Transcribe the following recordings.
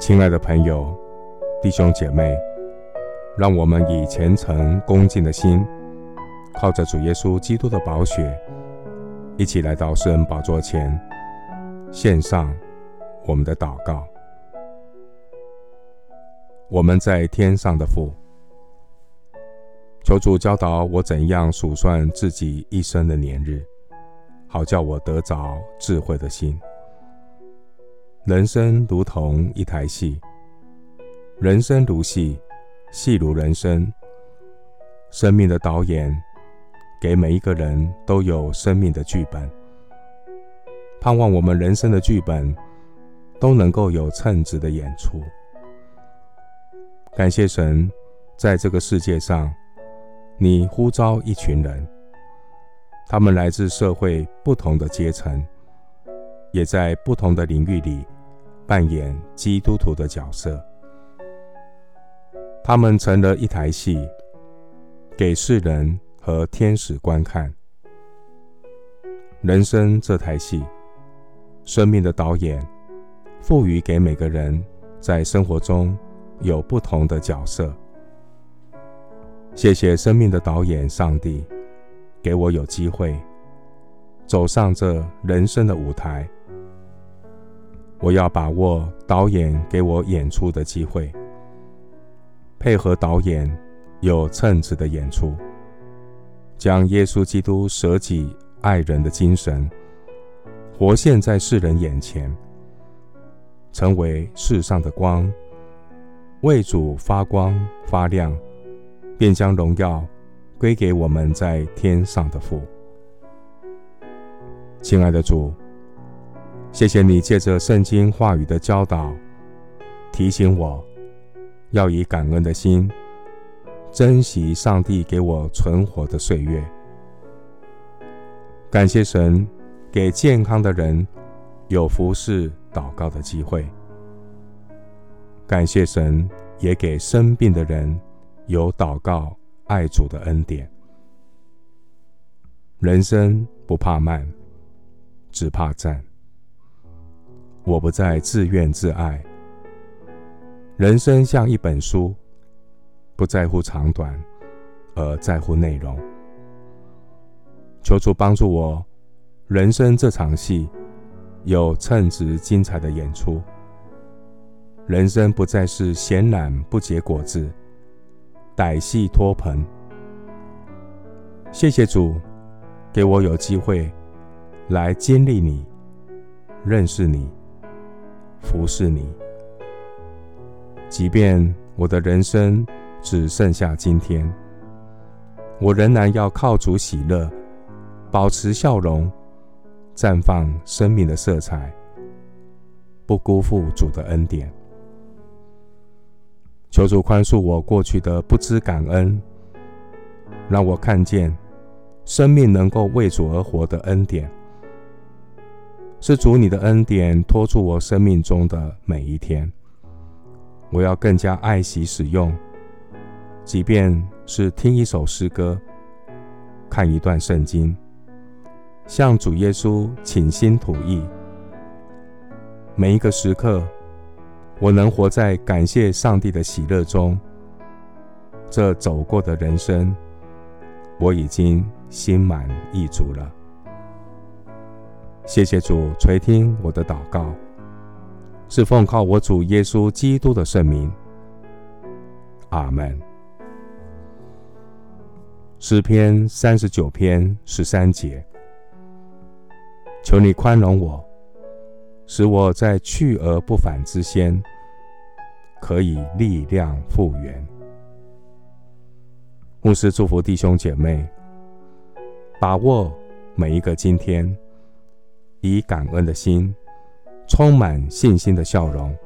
亲爱的朋友、弟兄姐妹，让我们以虔诚恭敬的心，靠着主耶稣基督的宝血，一起来到圣恩宝座前，献上我们的祷告。我们在天上的父，求主教导我怎样数算自己一生的年日，好叫我得着智慧的心。人生如同一台戏，人生如戏，戏如人生。生命的导演给每一个人都有生命的剧本，盼望我们人生的剧本都能够有称职的演出。感谢神，在这个世界上，你呼召一群人，他们来自社会不同的阶层。也在不同的领域里扮演基督徒的角色，他们成了一台戏，给世人和天使观看。人生这台戏，生命的导演赋予给每个人，在生活中有不同的角色。谢谢生命的导演上帝，给我有机会走上这人生的舞台。我要把握导演给我演出的机会，配合导演有称职的演出，将耶稣基督舍己爱人的精神活现在世人眼前，成为世上的光，为主发光发亮，便将荣耀归给我们在天上的父。亲爱的主。谢谢你借着圣经话语的教导，提醒我要以感恩的心珍惜上帝给我存活的岁月。感谢神给健康的人有服侍祷告的机会，感谢神也给生病的人有祷告爱主的恩典。人生不怕慢，只怕站。我不再自怨自艾，人生像一本书，不在乎长短，而在乎内容。求主帮助我，人生这场戏有称职精彩的演出。人生不再是闲懒不结果子，歹戏托棚。谢谢主，给我有机会来经历你，认识你。服侍你，即便我的人生只剩下今天，我仍然要靠主喜乐，保持笑容，绽放生命的色彩，不辜负主的恩典。求主宽恕我过去的不知感恩，让我看见生命能够为主而活的恩典。是主你的恩典托住我生命中的每一天，我要更加爱惜使用。即便是听一首诗歌，看一段圣经，向主耶稣倾心吐意。每一个时刻，我能活在感谢上帝的喜乐中。这走过的人生，我已经心满意足了。谢谢主垂听我的祷告，是奉靠我主耶稣基督的圣名。阿门。诗篇三十九篇十三节，求你宽容我，使我在去而不返之先，可以力量复原。牧师祝福弟兄姐妹，把握每一个今天。以感恩的心，充满信心的笑容，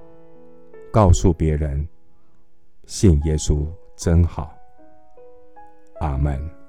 告诉别人：信耶稣真好。阿门。